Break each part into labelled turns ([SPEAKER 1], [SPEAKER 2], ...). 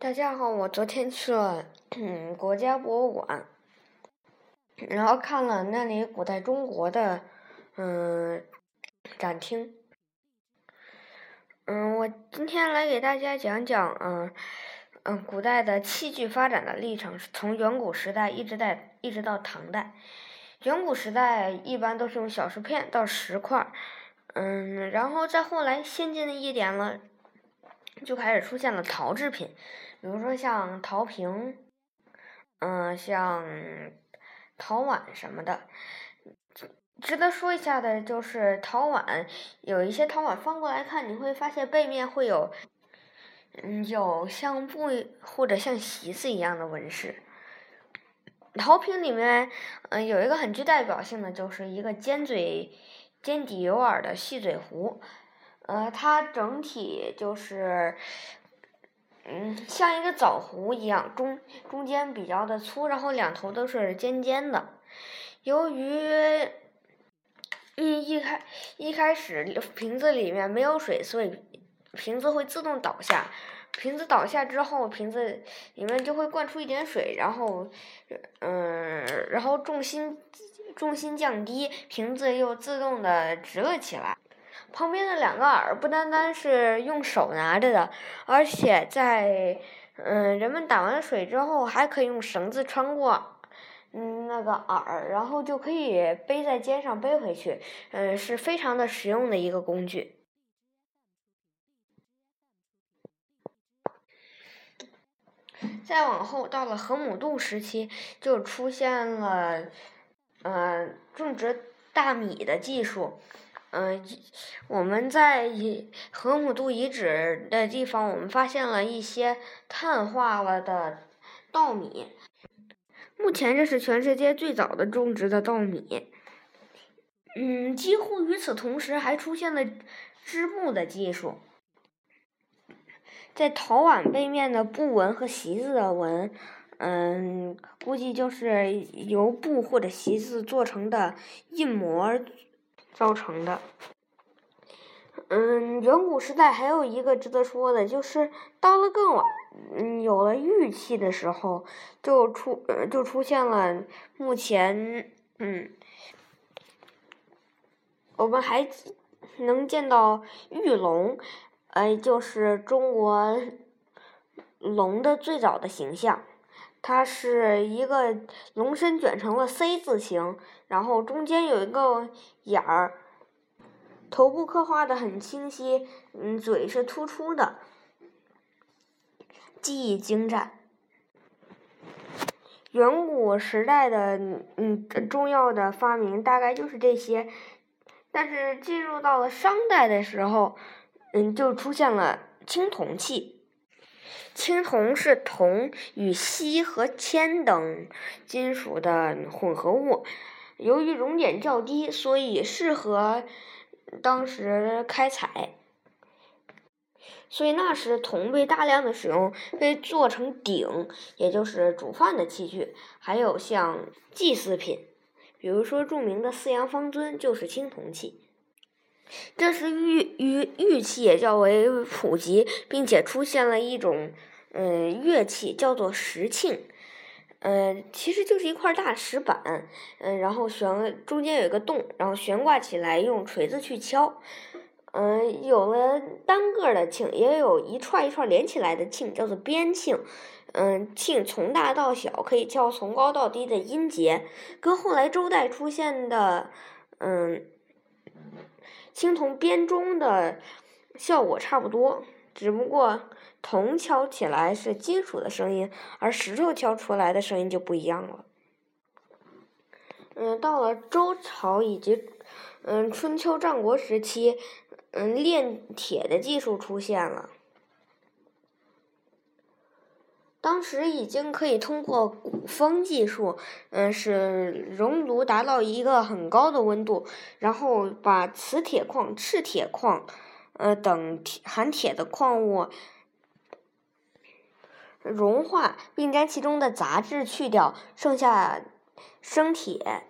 [SPEAKER 1] 大家好，我昨天去了嗯国家博物馆，然后看了那里古代中国的嗯展厅。嗯，我今天来给大家讲讲嗯嗯古代的器具发展的历程，从远古时代一直在一直到唐代。远古时代一般都是用小石片到石块，嗯，然后再后来先进的一点了。就开始出现了陶制品，比如说像陶瓶，嗯，像陶碗什么的。值得说一下的就是陶碗，有一些陶碗翻过来看，你会发现背面会有，嗯，有像布或者像席子一样的纹饰。陶瓶里面，嗯，有一个很具代表性的，就是一个尖嘴、尖底有耳的细嘴壶。呃，它整体就是，嗯，像一个枣核一样，中中间比较的粗，然后两头都是尖尖的。由于一一开一开始瓶子里面没有水，所以瓶子会自动倒下。瓶子倒下之后，瓶子里面就会灌出一点水，然后，嗯，然后重心重心降低，瓶子又自动的直了起来。旁边的两个耳不单单是用手拿着的，而且在嗯人们打完水之后，还可以用绳子穿过嗯那个耳，然后就可以背在肩上背回去，嗯是非常的实用的一个工具。再往后到了河姆渡时期，就出现了嗯种植大米的技术。嗯，我们在河姆渡遗址的地方，我们发现了一些碳化了的稻米。目前这是全世界最早的种植的稻米。嗯，几乎与此同时，还出现了织布的技术。在陶碗背面的布纹和席子的纹，嗯，估计就是由布或者席子做成的印模。造成的，嗯，远古时代还有一个值得说的，就是到了更晚，嗯，有了玉器的时候，就出，就出现了目前，嗯，我们还能见到玉龙，哎，就是中国龙的最早的形象，它是一个龙身卷成了 C 字形。然后中间有一个眼儿，头部刻画的很清晰，嗯，嘴是突出的，技艺精湛。远古时代的嗯重要的发明大概就是这些，但是进入到了商代的时候，嗯，就出现了青铜器。青铜是铜与锡和铅等金属的混合物。由于熔点较低，所以适合当时开采，所以那时铜被大量的使用，被做成鼎，也就是煮饭的器具，还有像祭祀品，比如说著名的四羊方尊就是青铜器。这时玉玉玉器也较为普及，并且出现了一种嗯乐器，叫做石磬。嗯，其实就是一块大石板，嗯，然后悬中间有一个洞，然后悬挂起来，用锤子去敲。嗯，有了单个的磬，也有一串一串连起来的磬，叫做边磬。嗯，磬从大到小，可以敲从高到低的音节，跟后来周代出现的嗯青铜编钟的效果差不多，只不过。铜敲起来是金属的声音，而石头敲出来的声音就不一样了。嗯，到了周朝以及嗯春秋战国时期，嗯炼铁的技术出现了。当时已经可以通过鼓风技术，嗯，使熔炉达到一个很高的温度，然后把磁铁矿、赤铁矿，呃等含铁的矿物。融化，并将其中的杂质去掉，剩下生铁。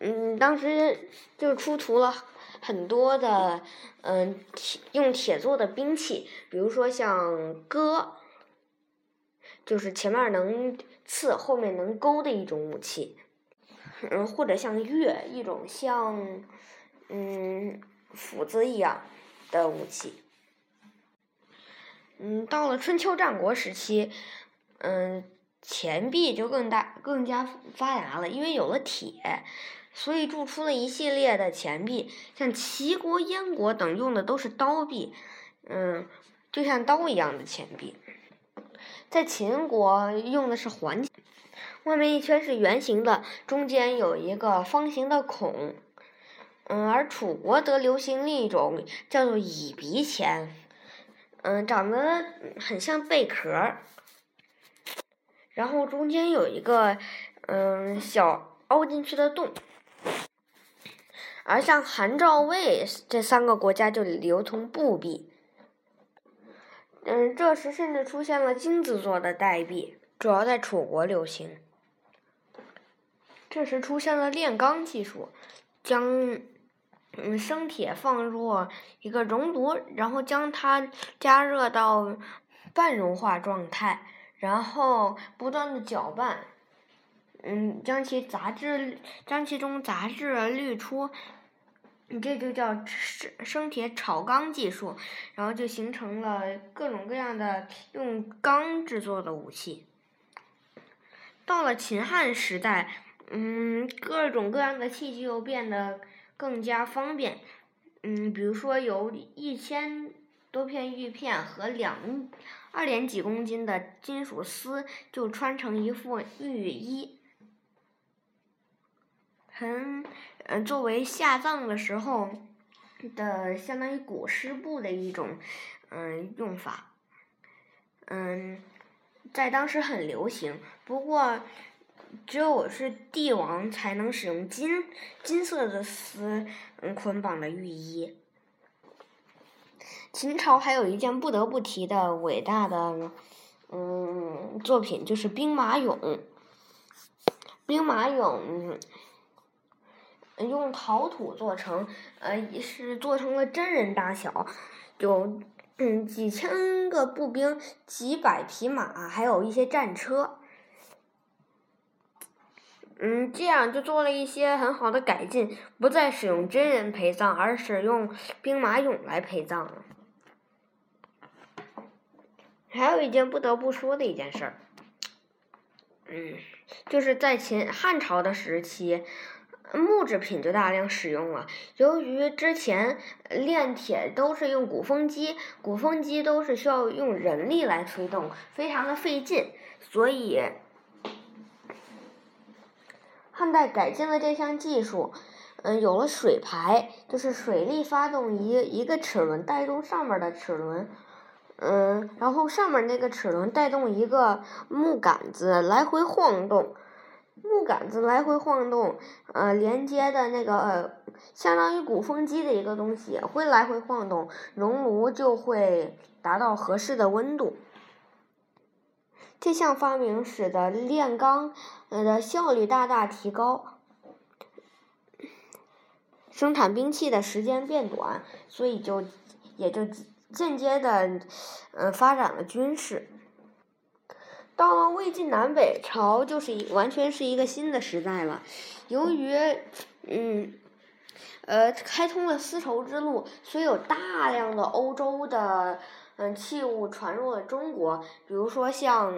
[SPEAKER 1] 嗯，当时就出土了很多的嗯铁用铁做的兵器，比如说像戈，就是前面能刺，后面能勾的一种武器。嗯，或者像钺，一种像嗯斧子一样的武器。嗯，到了春秋战国时期，嗯，钱币就更大、更加发达了，因为有了铁，所以铸出了一系列的钱币。像齐国、燕国等用的都是刀币，嗯，就像刀一样的钱币。在秦国用的是环。外面一圈是圆形的，中间有一个方形的孔。嗯，而楚国则流行另一种叫做蚁鼻钱，嗯，长得很像贝壳，然后中间有一个嗯小凹进去的洞。而像韩、赵、魏这三个国家就流通布币。嗯，这时甚至出现了金子做的代币，主要在楚国流行。这时出现了炼钢技术，将嗯生铁放入一个熔炉，然后将它加热到半融化状态，然后不断的搅拌，嗯，将其杂质将其中杂质滤出，你这就叫生生铁炒钢技术，然后就形成了各种各样的用钢制作的武器。到了秦汉时代。嗯，各种各样的器具又变得更加方便。嗯，比如说有一千多片玉片和两二点几公斤的金属丝，就穿成一副玉衣，很嗯作为下葬的时候的相当于裹尸布的一种嗯用法。嗯，在当时很流行，不过。只有我是帝王才能使用金金色的丝嗯捆绑的浴衣。秦朝还有一件不得不提的伟大的嗯作品，就是兵马俑。兵马俑用陶土做成，呃，是做成了真人大小，有嗯几千个步兵、几百匹马，还有一些战车。嗯，这样就做了一些很好的改进，不再使用真人陪葬，而使用兵马俑来陪葬了。还有一件不得不说的一件事儿，嗯，就是在秦汉朝的时期，木制品就大量使用了。由于之前炼铁都是用鼓风机，鼓风机都是需要用人力来推动，非常的费劲，所以。汉代改进了这项技术，嗯，有了水排，就是水力发动一一个齿轮带动上面的齿轮，嗯，然后上面那个齿轮带动一个木杆子来回晃动，木杆子来回晃动，呃，连接的那个相当于鼓风机的一个东西也会来回晃动，熔炉就会达到合适的温度。这项发明使得炼钢呃的效率大大提高，生产兵器的时间变短，所以就也就间接的嗯发展了军事。到了魏晋南北朝，就是一完全是一个新的时代了。由于嗯呃开通了丝绸之路，所以有大量的欧洲的。嗯，器物传入了中国，比如说像，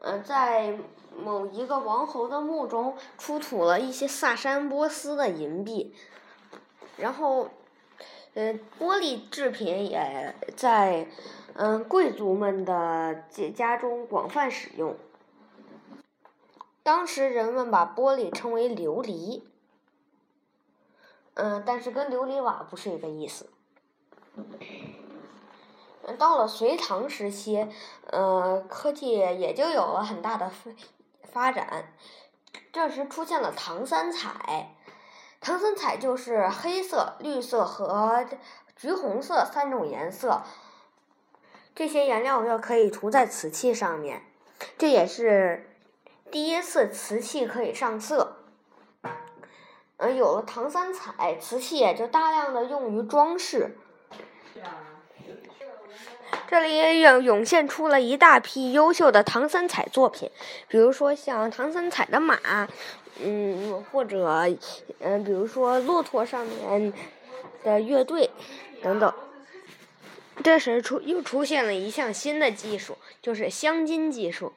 [SPEAKER 1] 呃，在某一个王侯的墓中出土了一些萨珊波斯的银币，然后，呃，玻璃制品也在嗯贵族们的家家中广泛使用。当时人们把玻璃称为琉璃，嗯，但是跟琉璃瓦不是一个意思。到了隋唐时期，呃，科技也就有了很大的发发展。这时出现了唐三彩，唐三彩就是黑色、绿色和橘红色三种颜色。这些颜料又可以涂在瓷器上面，这也是第一次瓷器可以上色。嗯，有了唐三彩，瓷器也就大量的用于装饰。这里也涌涌现出了一大批优秀的唐三彩作品，比如说像唐三彩的马，嗯，或者嗯，比如说骆驼上面的乐队等等。这时出又出现了一项新的技术，就是镶金技术。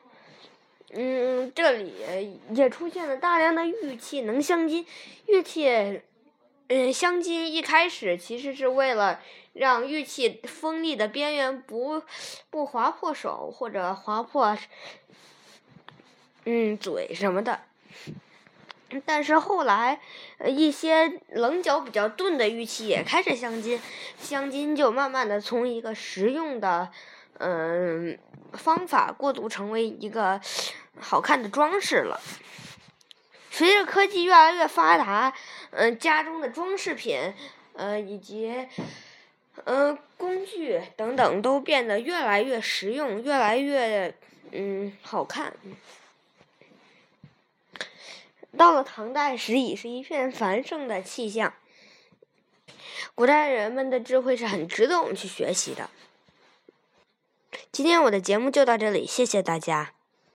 [SPEAKER 1] 嗯，这里也出现了大量的玉器能镶金。玉器，嗯，镶金一开始其实是为了让玉器锋利的边缘不不划破手或者划破，嗯，嘴什么的。但是后来，一些棱角比较钝的玉器也开始镶金，镶金就慢慢的从一个实用的，嗯，方法过渡成为一个好看的装饰了。随着科技越来越发达，嗯，家中的装饰品，呃，以及，嗯，工具等等都变得越来越实用，越来越，嗯，好看。到了唐代时，已是一片繁盛的气象。古代人们的智慧是很值得我们去学习的。今天我的节目就到这里，谢谢大家。